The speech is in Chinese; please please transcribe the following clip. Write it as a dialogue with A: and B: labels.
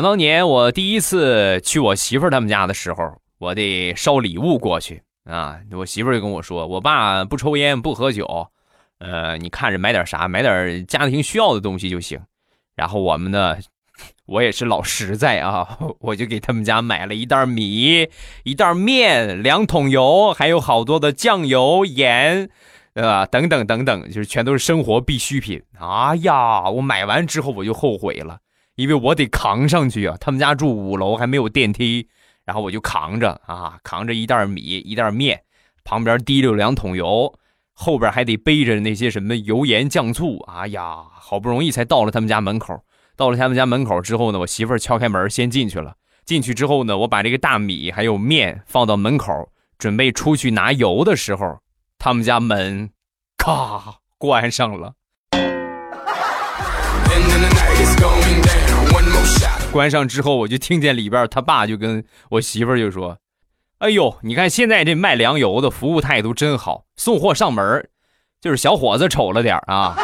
A: 想当年我第一次去我媳妇儿他们家的时候，我得捎礼物过去啊。我媳妇儿就跟我说：“我爸不抽烟不喝酒，呃，你看着买点啥，买点家庭需要的东西就行。”然后我们呢，我也是老实在啊，我就给他们家买了一袋米、一袋面、两桶油，还有好多的酱油、盐，对吧？等等等等，就是全都是生活必需品。哎呀，我买完之后我就后悔了。因为我得扛上去啊，他们家住五楼还没有电梯，然后我就扛着啊，扛着一袋米一袋面，旁边提溜两桶油，后边还得背着那些什么油盐酱醋。哎呀，好不容易才到了他们家门口。到了他们家门口之后呢，我媳妇儿敲开门先进去了。进去之后呢，我把这个大米还有面放到门口，准备出去拿油的时候，他们家门咔关上了。关上之后，我就听见里边他爸就跟我媳妇就说：“哎呦，你看现在这卖粮油的服务态度真好，送货上门就是小伙子丑了点啊。”